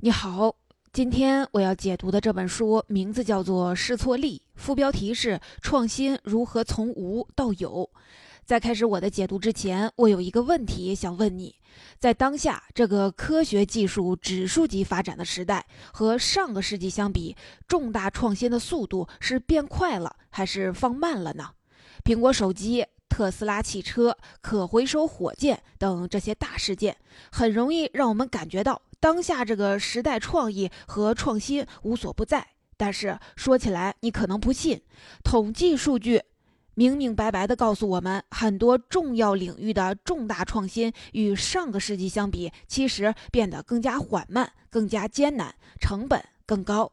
你好，今天我要解读的这本书名字叫做《试错力》，副标题是“创新如何从无到有”。在开始我的解读之前，我有一个问题想问你：在当下这个科学技术指数级发展的时代，和上个世纪相比，重大创新的速度是变快了还是放慢了呢？苹果手机。特斯拉汽车、可回收火箭等这些大事件，很容易让我们感觉到当下这个时代创意和创新无所不在。但是说起来，你可能不信，统计数据明明白白地告诉我们，很多重要领域的重大创新与上个世纪相比，其实变得更加缓慢、更加艰难，成本更高。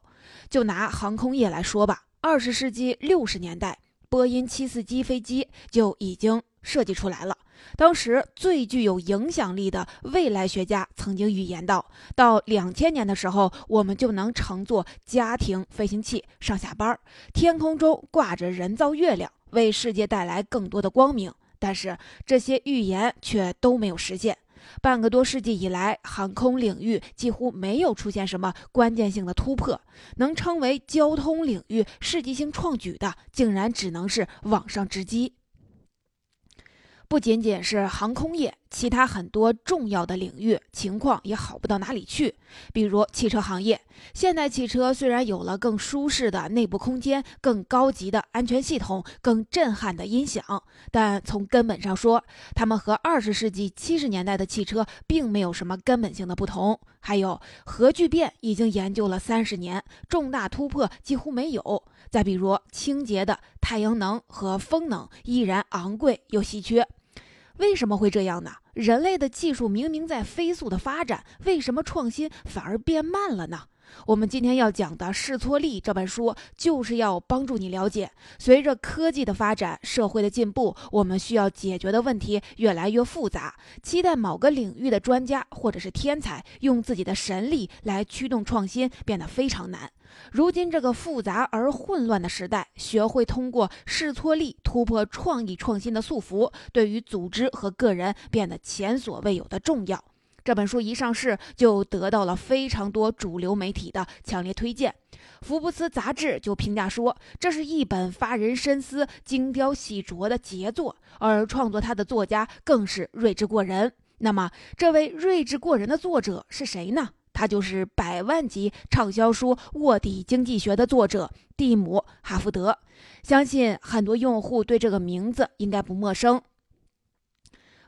就拿航空业来说吧，二十世纪六十年代。波音七四七飞机就已经设计出来了。当时最具有影响力的未来学家曾经预言到，到两千年的时候，我们就能乘坐家庭飞行器上下班，天空中挂着人造月亮，为世界带来更多的光明。但是这些预言却都没有实现。半个多世纪以来，航空领域几乎没有出现什么关键性的突破，能称为交通领域世纪性创举的，竟然只能是网上直击。不仅仅是航空业，其他很多重要的领域情况也好不到哪里去。比如汽车行业，现代汽车虽然有了更舒适的内部空间、更高级的安全系统、更震撼的音响，但从根本上说，它们和二十世纪七十年代的汽车并没有什么根本性的不同。还有核聚变已经研究了三十年，重大突破几乎没有。再比如清洁的太阳能和风能依然昂贵又稀缺。为什么会这样呢？人类的技术明明在飞速的发展，为什么创新反而变慢了呢？我们今天要讲的《试错力》这本书，就是要帮助你了解，随着科技的发展、社会的进步，我们需要解决的问题越来越复杂。期待某个领域的专家或者是天才用自己的神力来驱动创新，变得非常难。如今这个复杂而混乱的时代，学会通过试错力突破创意创新的束缚，对于组织和个人变得前所未有的重要。这本书一上市就得到了非常多主流媒体的强烈推荐，福布斯杂志就评价说，这是一本发人深思、精雕细琢的杰作，而创作它的作家更是睿智过人。那么，这位睿智过人的作者是谁呢？他就是百万级畅销书《卧底经济学》的作者蒂姆·哈福德，相信很多用户对这个名字应该不陌生。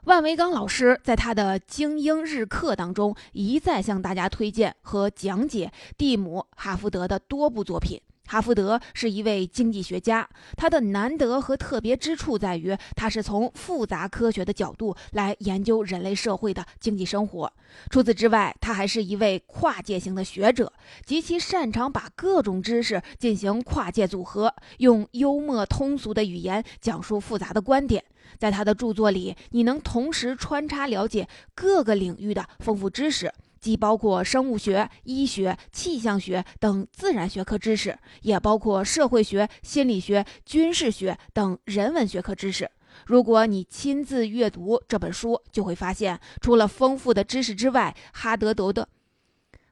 万维钢老师在他的精英日课当中一再向大家推荐和讲解蒂姆·哈福德的多部作品。哈福德是一位经济学家，他的难得和特别之处在于，他是从复杂科学的角度来研究人类社会的经济生活。除此之外，他还是一位跨界型的学者，极其擅长把各种知识进行跨界组合，用幽默通俗的语言讲述复杂的观点。在他的著作里，你能同时穿插了解各个领域的丰富知识，既包括生物学、医学、气象学等自然学科知识，也包括社会学、心理学、军事学等人文学科知识。如果你亲自阅读这本书，就会发现，除了丰富的知识之外，哈德德的。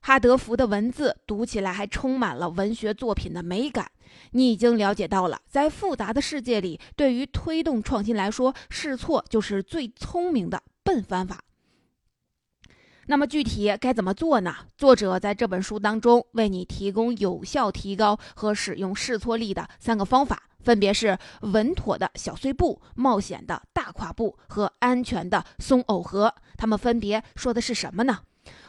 哈德福的文字读起来还充满了文学作品的美感。你已经了解到了，在复杂的世界里，对于推动创新来说，试错就是最聪明的笨方法。那么具体该怎么做呢？作者在这本书当中为你提供有效提高和使用试错力的三个方法，分别是稳妥的小碎步、冒险的大跨步和安全的松耦合。他们分别说的是什么呢？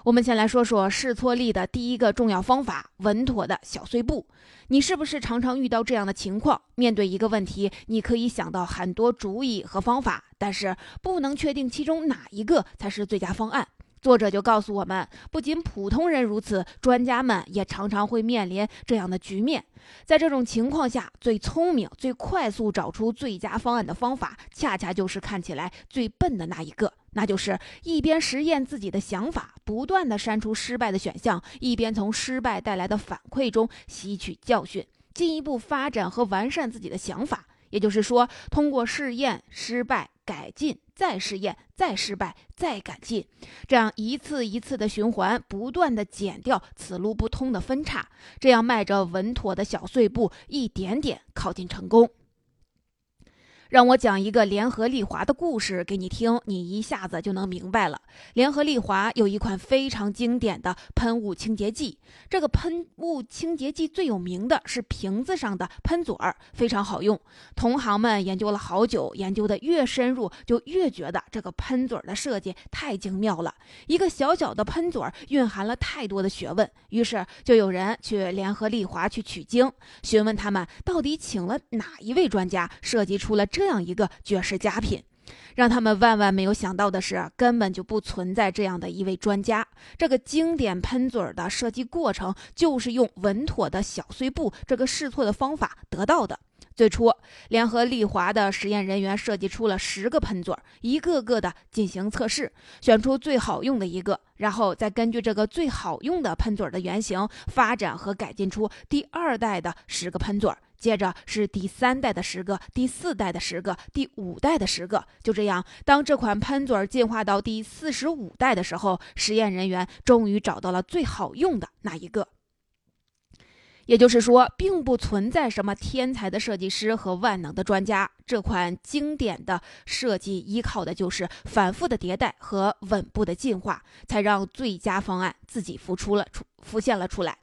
我们先来说说试错力的第一个重要方法：稳妥的小碎步。你是不是常常遇到这样的情况？面对一个问题，你可以想到很多主意和方法，但是不能确定其中哪一个才是最佳方案。作者就告诉我们，不仅普通人如此，专家们也常常会面临这样的局面。在这种情况下，最聪明、最快速找出最佳方案的方法，恰恰就是看起来最笨的那一个。那就是一边实验自己的想法，不断的删除失败的选项，一边从失败带来的反馈中吸取教训，进一步发展和完善自己的想法。也就是说，通过试验、失败、改进，再试验，再失败，再改进，这样一次一次的循环，不断的减掉此路不通的分叉，这样迈着稳妥的小碎步，一点点靠近成功。让我讲一个联合利华的故事给你听，你一下子就能明白了。联合利华有一款非常经典的喷雾清洁剂，这个喷雾清洁剂最有名的是瓶子上的喷嘴儿，非常好用。同行们研究了好久，研究的越深入，就越觉得这个喷嘴儿的设计太精妙了。一个小小的喷嘴儿蕴含了太多的学问，于是就有人去联合利华去取经，询问他们到底请了哪一位专家设计出了这。这样一个绝世佳品，让他们万万没有想到的是，根本就不存在这样的一位专家。这个经典喷嘴的设计过程，就是用稳妥的小碎步这个试错的方法得到的。最初，联合利华的实验人员设计出了十个喷嘴，一个个的进行测试，选出最好用的一个，然后再根据这个最好用的喷嘴的原型，发展和改进出第二代的十个喷嘴，接着是第三代的十个，第四代的十个，第五代的十个。就这样，当这款喷嘴进化到第四十五代的时候，实验人员终于找到了最好用的那一个。也就是说，并不存在什么天才的设计师和万能的专家。这款经典的设计依靠的就是反复的迭代和稳步的进化，才让最佳方案自己浮出了出浮现了出来。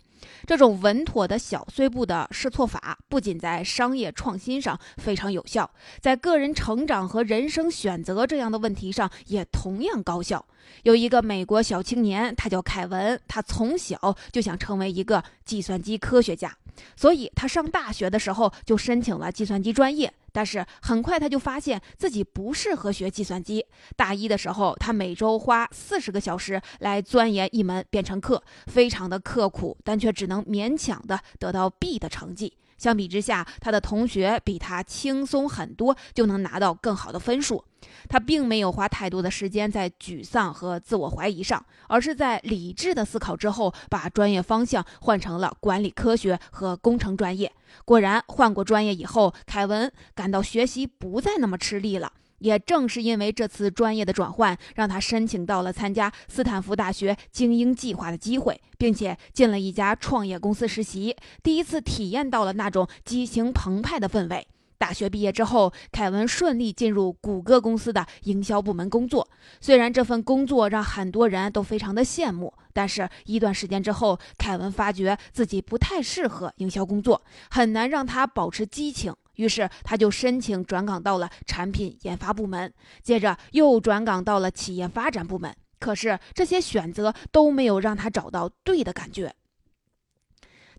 这种稳妥的小碎步的试错法，不仅在商业创新上非常有效，在个人成长和人生选择这样的问题上也同样高效。有一个美国小青年，他叫凯文，他从小就想成为一个计算机科学家，所以他上大学的时候就申请了计算机专业。但是很快他就发现自己不适合学计算机。大一的时候，他每周花四十个小时来钻研一门编程课，非常的刻苦，但却只能勉强的得到 B 的成绩。相比之下，他的同学比他轻松很多，就能拿到更好的分数。他并没有花太多的时间在沮丧和自我怀疑上，而是在理智的思考之后，把专业方向换成了管理科学和工程专业。果然，换过专业以后，凯文感到学习不再那么吃力了。也正是因为这次专业的转换，让他申请到了参加斯坦福大学精英计划的机会，并且进了一家创业公司实习，第一次体验到了那种激情澎湃的氛围。大学毕业之后，凯文顺利进入谷歌公司的营销部门工作。虽然这份工作让很多人都非常的羡慕，但是一段时间之后，凯文发觉自己不太适合营销工作，很难让他保持激情。于是他就申请转岗到了产品研发部门，接着又转岗到了企业发展部门。可是这些选择都没有让他找到对的感觉。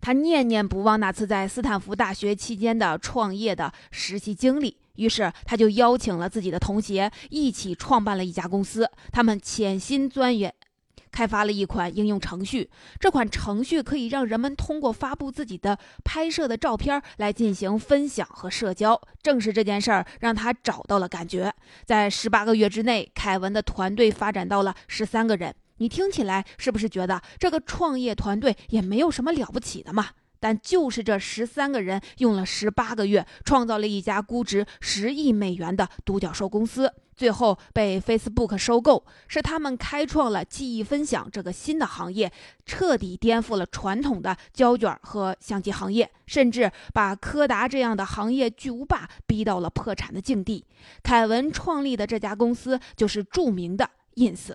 他念念不忘那次在斯坦福大学期间的创业的实习经历，于是他就邀请了自己的同学一起创办了一家公司。他们潜心钻研。开发了一款应用程序，这款程序可以让人们通过发布自己的拍摄的照片来进行分享和社交。正是这件事儿让他找到了感觉。在十八个月之内，凯文的团队发展到了十三个人。你听起来是不是觉得这个创业团队也没有什么了不起的嘛？但就是这十三个人用了十八个月，创造了一家估值十亿美元的独角兽公司。最后被 Facebook 收购，是他们开创了记忆分享这个新的行业，彻底颠覆了传统的胶卷和相机行业，甚至把柯达这样的行业巨无霸逼到了破产的境地。凯文创立的这家公司就是著名的 Ins。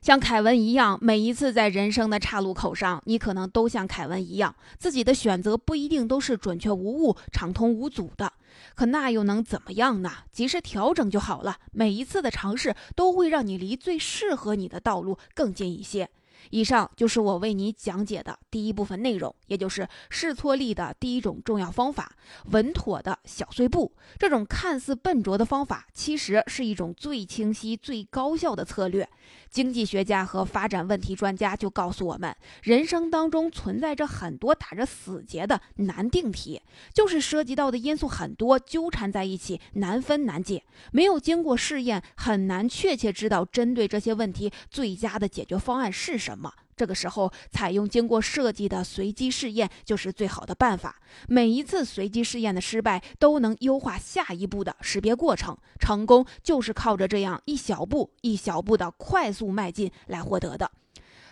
像凯文一样，每一次在人生的岔路口上，你可能都像凯文一样，自己的选择不一定都是准确无误、畅通无阻的。可那又能怎么样呢？及时调整就好了。每一次的尝试都会让你离最适合你的道路更近一些。以上就是我为你讲解的第一部分内容，也就是试错力的第一种重要方法——稳妥的小碎步。这种看似笨拙的方法，其实是一种最清晰、最高效的策略。经济学家和发展问题专家就告诉我们，人生当中存在着很多打着死结的难定题，就是涉及到的因素很多，纠缠在一起，难分难解。没有经过试验，很难确切知道针对这些问题最佳的解决方案是什什么。这个时候，采用经过设计的随机试验就是最好的办法。每一次随机试验的失败，都能优化下一步的识别过程。成功就是靠着这样一小步一小步的快速迈进来获得的。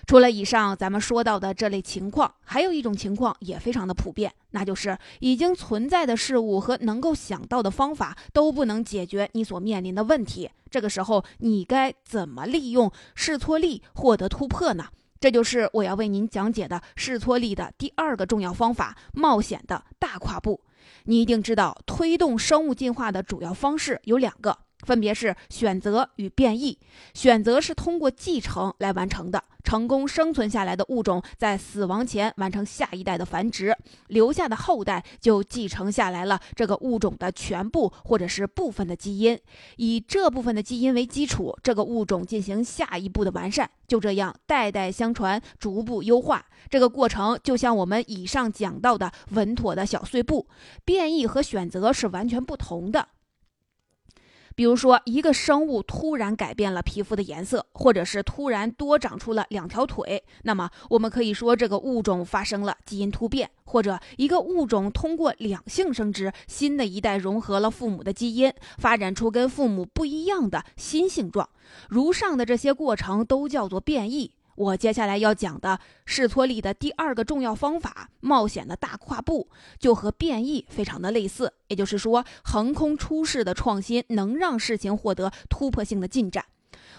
除了以上咱们说到的这类情况，还有一种情况也非常的普遍，那就是已经存在的事物和能够想到的方法都不能解决你所面临的问题。这个时候，你该怎么利用试错力获得突破呢？这就是我要为您讲解的试错力的第二个重要方法——冒险的大跨步。你一定知道，推动生物进化的主要方式有两个。分别是选择与变异。选择是通过继承来完成的，成功生存下来的物种在死亡前完成下一代的繁殖，留下的后代就继承下来了这个物种的全部或者是部分的基因，以这部分的基因为基础，这个物种进行下一步的完善，就这样代代相传，逐步优化。这个过程就像我们以上讲到的稳妥的小碎步。变异和选择是完全不同的。比如说，一个生物突然改变了皮肤的颜色，或者是突然多长出了两条腿，那么我们可以说这个物种发生了基因突变；或者一个物种通过两性生殖，新的一代融合了父母的基因，发展出跟父母不一样的新性状。如上的这些过程都叫做变异。我接下来要讲的试错力的第二个重要方法——冒险的大跨步，就和变异非常的类似。也就是说，横空出世的创新能让事情获得突破性的进展。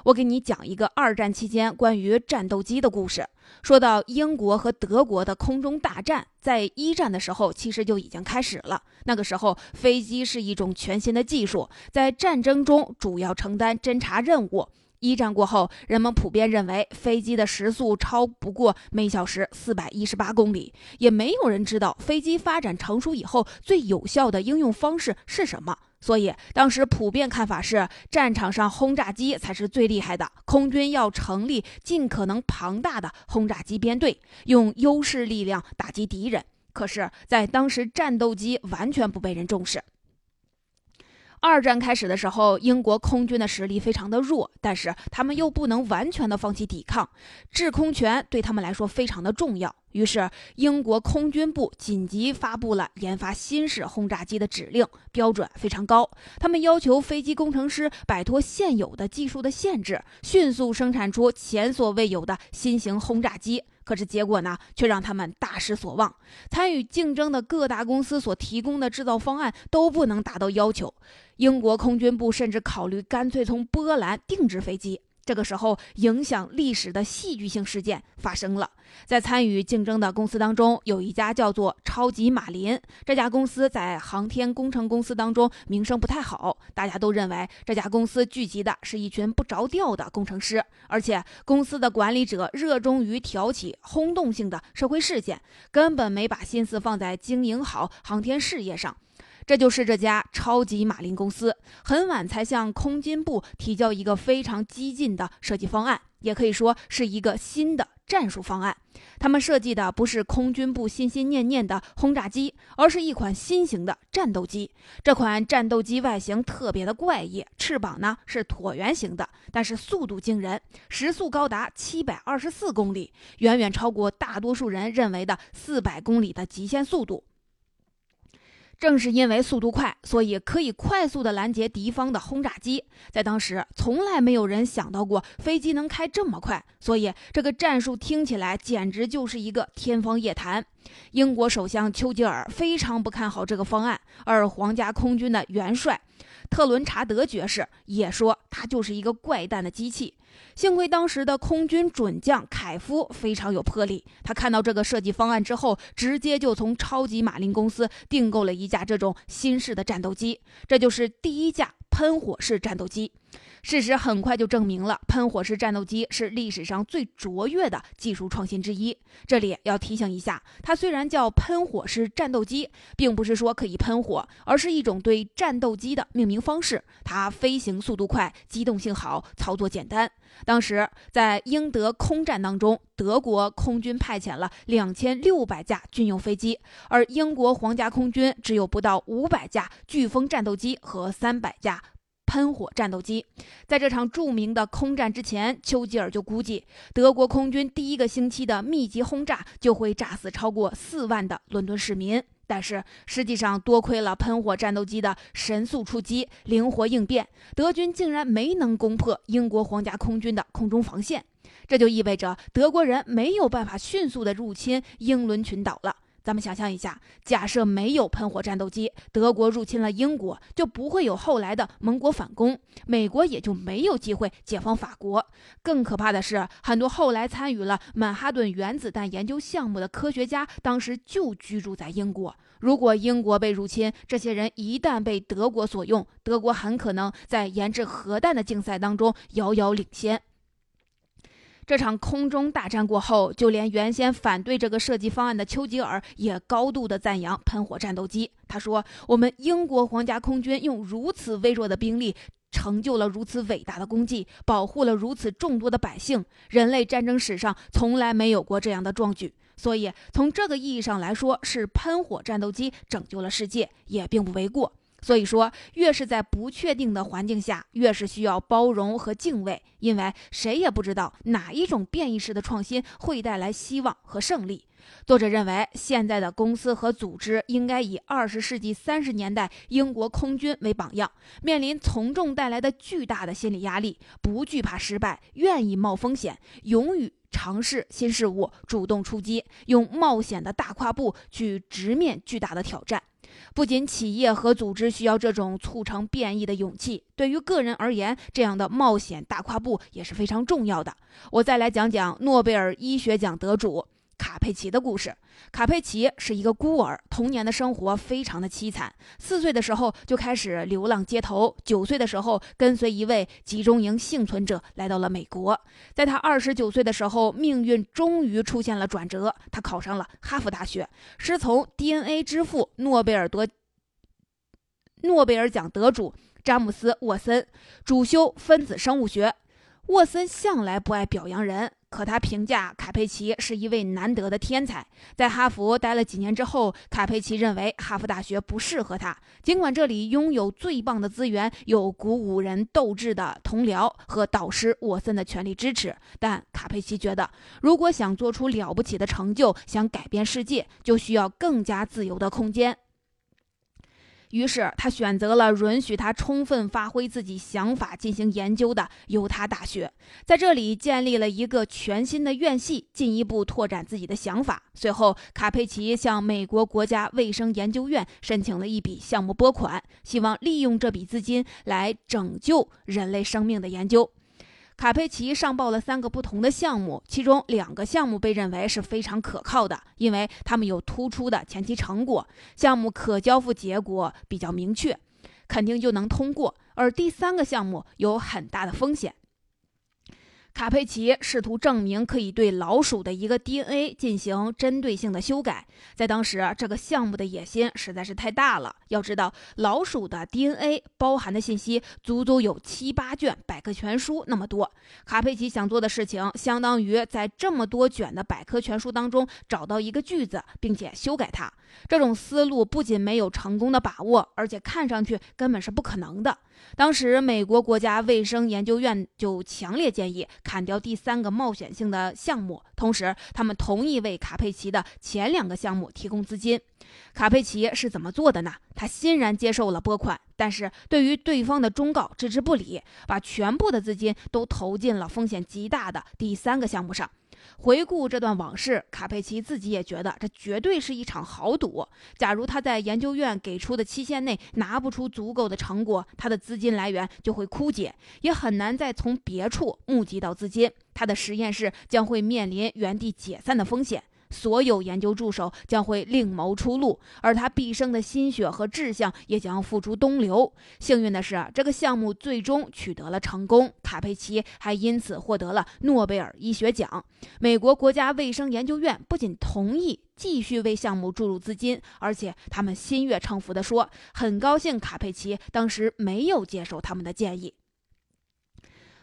我给你讲一个二战期间关于战斗机的故事。说到英国和德国的空中大战，在一战的时候其实就已经开始了。那个时候，飞机是一种全新的技术，在战争中主要承担侦察任务。一战过后，人们普遍认为飞机的时速超不过每小时四百一十八公里，也没有人知道飞机发展成熟以后最有效的应用方式是什么。所以，当时普遍看法是，战场上轰炸机才是最厉害的，空军要成立尽可能庞大的轰炸机编队，用优势力量打击敌人。可是，在当时，战斗机完全不被人重视。二战开始的时候，英国空军的实力非常的弱，但是他们又不能完全的放弃抵抗，制空权对他们来说非常的重要。于是，英国空军部紧急发布了研发新式轰炸机的指令，标准非常高。他们要求飞机工程师摆脱现有的技术的限制，迅速生产出前所未有的新型轰炸机。可是结果呢，却让他们大失所望。参与竞争的各大公司所提供的制造方案都不能达到要求。英国空军部甚至考虑干脆从波兰定制飞机。这个时候，影响历史的戏剧性事件发生了。在参与竞争的公司当中，有一家叫做超级马林。这家公司在航天工程公司当中名声不太好，大家都认为这家公司聚集的是一群不着调的工程师，而且公司的管理者热衷于挑起轰动性的社会事件，根本没把心思放在经营好航天事业上。这就是这家超级马林公司，很晚才向空军部提交一个非常激进的设计方案，也可以说是一个新的战术方案。他们设计的不是空军部心心念念的轰炸机，而是一款新型的战斗机。这款战斗机外形特别的怪异，翅膀呢是椭圆形的，但是速度惊人，时速高达七百二十四公里，远远超过大多数人认为的四百公里的极限速度。正是因为速度快，所以可以快速的拦截敌方的轰炸机。在当时，从来没有人想到过飞机能开这么快，所以这个战术听起来简直就是一个天方夜谭。英国首相丘吉尔非常不看好这个方案，而皇家空军的元帅。特伦查德爵士也说，他就是一个怪诞的机器。幸亏当时的空军准将凯夫非常有魄力，他看到这个设计方案之后，直接就从超级马林公司订购了一架这种新式的战斗机，这就是第一架喷火式战斗机。事实很快就证明了，喷火式战斗机是历史上最卓越的技术创新之一。这里要提醒一下，它虽然叫喷火式战斗机，并不是说可以喷火，而是一种对战斗机的命名方式。它飞行速度快，机动性好，操作简单。当时在英德空战当中，德国空军派遣了两千六百架军用飞机，而英国皇家空军只有不到五百架飓风战斗机和三百架。喷火战斗机。在这场著名的空战之前，丘吉尔就估计，德国空军第一个星期的密集轰炸就会炸死超过四万的伦敦市民。但是实际上，多亏了喷火战斗机的神速出击、灵活应变，德军竟然没能攻破英国皇家空军的空中防线。这就意味着德国人没有办法迅速的入侵英伦群岛了。咱们想象一下，假设没有喷火战斗机，德国入侵了英国，就不会有后来的盟国反攻，美国也就没有机会解放法国。更可怕的是，很多后来参与了曼哈顿原子弹研究项目的科学家，当时就居住在英国。如果英国被入侵，这些人一旦被德国所用，德国很可能在研制核弹的竞赛当中遥遥领先。这场空中大战过后，就连原先反对这个设计方案的丘吉尔也高度的赞扬喷火战斗机。他说：“我们英国皇家空军用如此微弱的兵力，成就了如此伟大的功绩，保护了如此众多的百姓。人类战争史上从来没有过这样的壮举。所以，从这个意义上来说，是喷火战斗机拯救了世界，也并不为过。”所以说，越是在不确定的环境下，越是需要包容和敬畏，因为谁也不知道哪一种变异式的创新会带来希望和胜利。作者认为，现在的公司和组织应该以二十世纪三十年代英国空军为榜样，面临从众带来的巨大的心理压力，不惧怕失败，愿意冒风险，勇于尝试新事物，主动出击，用冒险的大跨步去直面巨大的挑战。不仅企业和组织需要这种促成变异的勇气，对于个人而言，这样的冒险大跨步也是非常重要的。我再来讲讲诺贝尔医学奖得主。卡佩奇的故事。卡佩奇是一个孤儿，童年的生活非常的凄惨。四岁的时候就开始流浪街头，九岁的时候跟随一位集中营幸存者来到了美国。在他二十九岁的时候，命运终于出现了转折，他考上了哈佛大学，师从 DNA 之父诺贝尔得诺贝尔奖得主詹姆斯沃森，主修分子生物学。沃森向来不爱表扬人。可他评价卡佩奇是一位难得的天才。在哈佛待了几年之后，卡佩奇认为哈佛大学不适合他。尽管这里拥有最棒的资源，有鼓舞人斗志的同僚和导师沃森的全力支持，但卡佩奇觉得，如果想做出了不起的成就，想改变世界，就需要更加自由的空间。于是，他选择了允许他充分发挥自己想法进行研究的犹他大学，在这里建立了一个全新的院系，进一步拓展自己的想法。随后，卡佩奇向美国国家卫生研究院申请了一笔项目拨款，希望利用这笔资金来拯救人类生命的研究。卡佩奇上报了三个不同的项目，其中两个项目被认为是非常可靠的，因为他们有突出的前期成果，项目可交付结果比较明确，肯定就能通过。而第三个项目有很大的风险。卡佩奇试图证明可以对老鼠的一个 DNA 进行针对性的修改，在当时，这个项目的野心实在是太大了。要知道，老鼠的 DNA 包含的信息足足有七八卷百科全书那么多。卡佩奇想做的事情，相当于在这么多卷的百科全书当中找到一个句子，并且修改它。这种思路不仅没有成功的把握，而且看上去根本是不可能的。当时，美国国家卫生研究院就强烈建议砍掉第三个冒险性的项目，同时他们同意为卡佩奇的前两个项目提供资金。卡佩奇是怎么做的呢？他欣然接受了拨款，但是对于对方的忠告置之不理，把全部的资金都投进了风险极大的第三个项目上。回顾这段往事，卡佩奇自己也觉得这绝对是一场豪赌。假如他在研究院给出的期限内拿不出足够的成果，他的资金来源就会枯竭，也很难再从别处募集到资金。他的实验室将会面临原地解散的风险。所有研究助手将会另谋出路，而他毕生的心血和志向也将付诸东流。幸运的是，这个项目最终取得了成功，卡佩奇还因此获得了诺贝尔医学奖。美国国家卫生研究院不仅同意继续为项目注入资金，而且他们心悦诚服地说：“很高兴卡佩奇当时没有接受他们的建议。”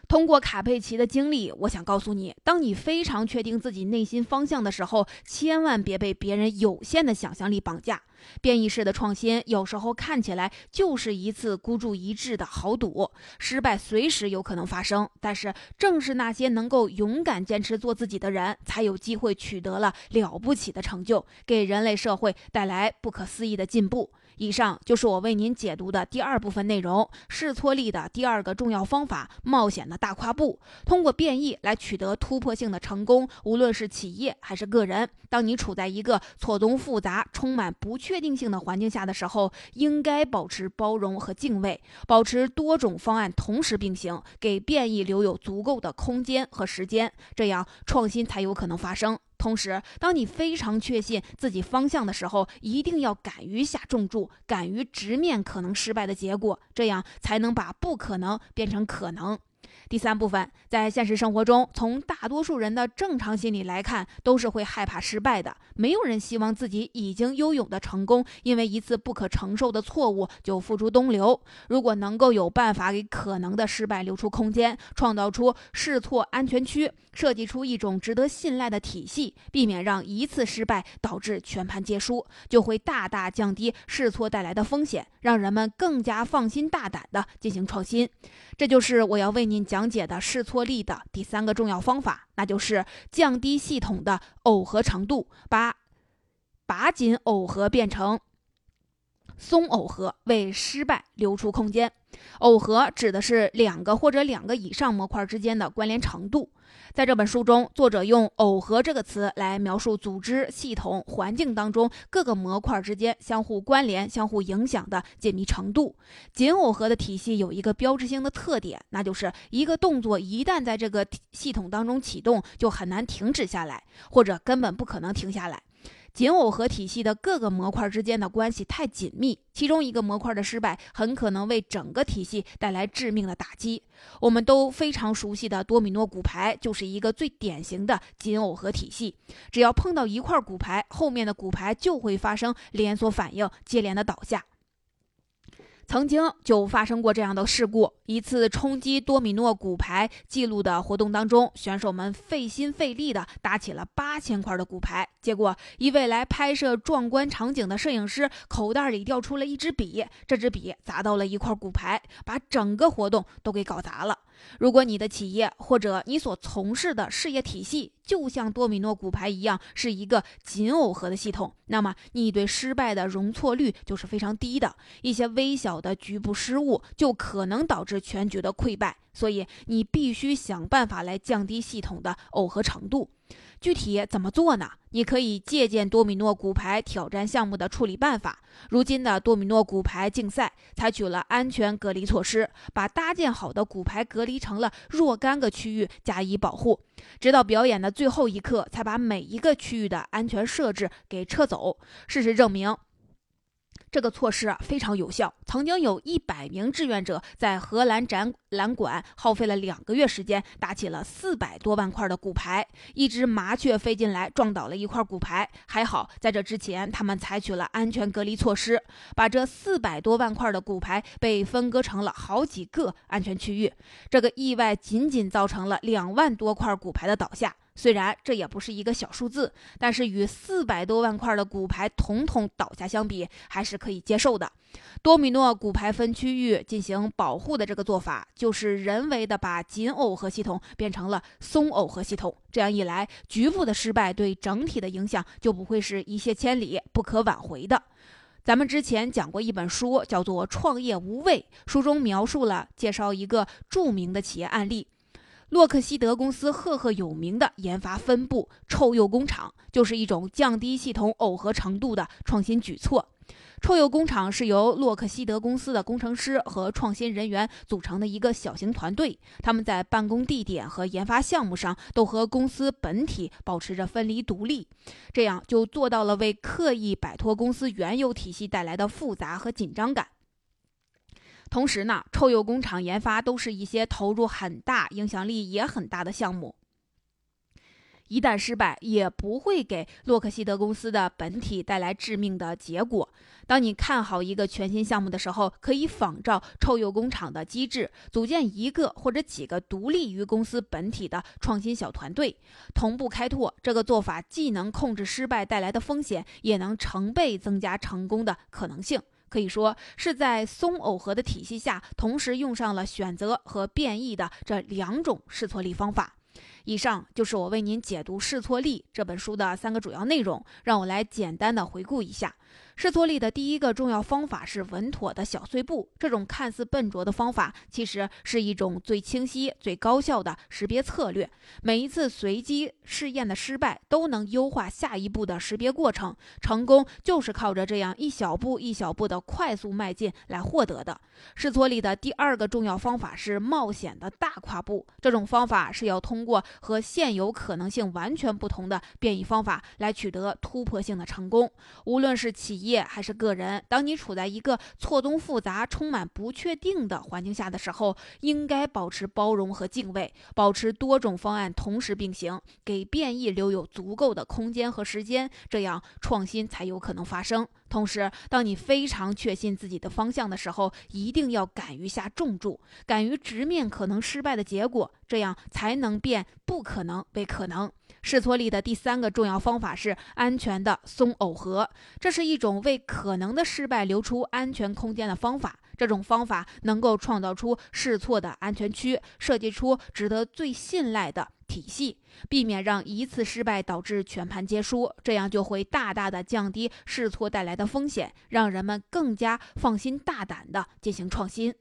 通过卡佩奇的经历，我想告诉你：当你非常确定自己内心方向的时候，千万别被别人有限的想象力绑架。变异式的创新有时候看起来就是一次孤注一掷的豪赌，失败随时有可能发生。但是，正是那些能够勇敢坚持做自己的人，才有机会取得了了不起的成就，给人类社会带来不可思议的进步。以上就是我为您解读的第二部分内容。试错力的第二个重要方法——冒险的大跨步。通过变异来取得突破性的成功，无论是企业还是个人。当你处在一个错综复杂、充满不确定性的环境下的时候，应该保持包容和敬畏，保持多种方案同时并行，给变异留有足够的空间和时间，这样创新才有可能发生。同时，当你非常确信自己方向的时候，一定要敢于下重注，敢于直面可能失败的结果，这样才能把不可能变成可能。第三部分，在现实生活中，从大多数人的正常心理来看，都是会害怕失败的。没有人希望自己已经拥有的成功，因为一次不可承受的错误就付诸东流。如果能够有办法给可能的失败留出空间，创造出试错安全区，设计出一种值得信赖的体系，避免让一次失败导致全盘皆输，就会大大降低试错带来的风险，让人们更加放心大胆地进行创新。这就是我要为您讲。讲解的试错力的第三个重要方法，那就是降低系统的耦合程度，把把紧耦合变成松耦合，为失败留出空间。耦合指的是两个或者两个以上模块之间的关联程度。在这本书中，作者用“耦合”这个词来描述组织、系统、环境当中各个模块之间相互关联、相互影响的紧密程度。紧耦合的体系有一个标志性的特点，那就是一个动作一旦在这个系统当中启动，就很难停止下来，或者根本不可能停下来。紧耦合体系的各个模块之间的关系太紧密，其中一个模块的失败很可能为整个体系带来致命的打击。我们都非常熟悉的多米诺骨牌就是一个最典型的紧耦合体系。只要碰到一块骨牌，后面的骨牌就会发生连锁反应，接连的倒下。曾经就发生过这样的事故：一次冲击多米诺骨牌记录的活动当中，选手们费心费力地搭起了八千块的骨牌，结果一位来拍摄壮观场景的摄影师口袋里掉出了一支笔，这支笔砸到了一块骨牌，把整个活动都给搞砸了。如果你的企业或者你所从事的事业体系就像多米诺骨牌一样是一个紧耦合的系统，那么你对失败的容错率就是非常低的。一些微小的局部失误就可能导致全局的溃败，所以你必须想办法来降低系统的耦合程度。具体怎么做呢？你可以借鉴多米诺骨牌挑战项目的处理办法。如今的多米诺骨牌竞赛采取了安全隔离措施，把搭建好的骨牌隔离成了若干个区域加以保护，直到表演的最后一刻才把每一个区域的安全设置给撤走。事实证明。这个措施啊非常有效。曾经有一百名志愿者在荷兰展览馆耗费了两个月时间，打起了四百多万块的骨牌。一只麻雀飞进来撞倒了一块骨牌，还好在这之前他们采取了安全隔离措施，把这四百多万块的骨牌被分割成了好几个安全区域。这个意外仅仅造成了两万多块骨牌的倒下。虽然这也不是一个小数字，但是与四百多万块的骨牌统统倒下相比，还是可以接受的。多米诺骨牌分区域进行保护的这个做法，就是人为的把紧耦合系统变成了松耦合系统。这样一来，局部的失败对整体的影响就不会是一泻千里、不可挽回的。咱们之前讲过一本书，叫做《创业无畏》，书中描述了介绍一个著名的企业案例。洛克希德公司赫赫有名的研发分部臭鼬工厂，就是一种降低系统耦合程度的创新举措。臭鼬工厂是由洛克希德公司的工程师和创新人员组成的一个小型团队，他们在办公地点和研发项目上都和公司本体保持着分离独立，这样就做到了为刻意摆脱公司原有体系带来的复杂和紧张感。同时呢，臭鼬工厂研发都是一些投入很大、影响力也很大的项目。一旦失败，也不会给洛克希德公司的本体带来致命的结果。当你看好一个全新项目的时候，可以仿照臭鼬工厂的机制，组建一个或者几个独立于公司本体的创新小团队，同步开拓。这个做法既能控制失败带来的风险，也能成倍增加成功的可能性。可以说是在松耦合的体系下，同时用上了选择和变异的这两种试错力方法。以上就是我为您解读《试错力》这本书的三个主要内容，让我来简单的回顾一下。试错力的第一个重要方法是稳妥的小碎步。这种看似笨拙的方法，其实是一种最清晰、最高效的识别策略。每一次随机试验的失败，都能优化下一步的识别过程。成功就是靠着这样一小步一小步的快速迈进来获得的。试错力的第二个重要方法是冒险的大跨步。这种方法是要通过和现有可能性完全不同的变异方法来取得突破性的成功。无论是企业还是个人，当你处在一个错综复杂、充满不确定的环境下的时候，应该保持包容和敬畏，保持多种方案同时并行，给变异留有足够的空间和时间，这样创新才有可能发生。同时，当你非常确信自己的方向的时候，一定要敢于下重注，敢于直面可能失败的结果，这样才能变不可能为可能。试错力的第三个重要方法是安全的松耦合，这是一种为可能的失败留出安全空间的方法。这种方法能够创造出试错的安全区，设计出值得最信赖的体系，避免让一次失败导致全盘皆输。这样就会大大的降低试错带来的风险，让人们更加放心大胆的进行创新。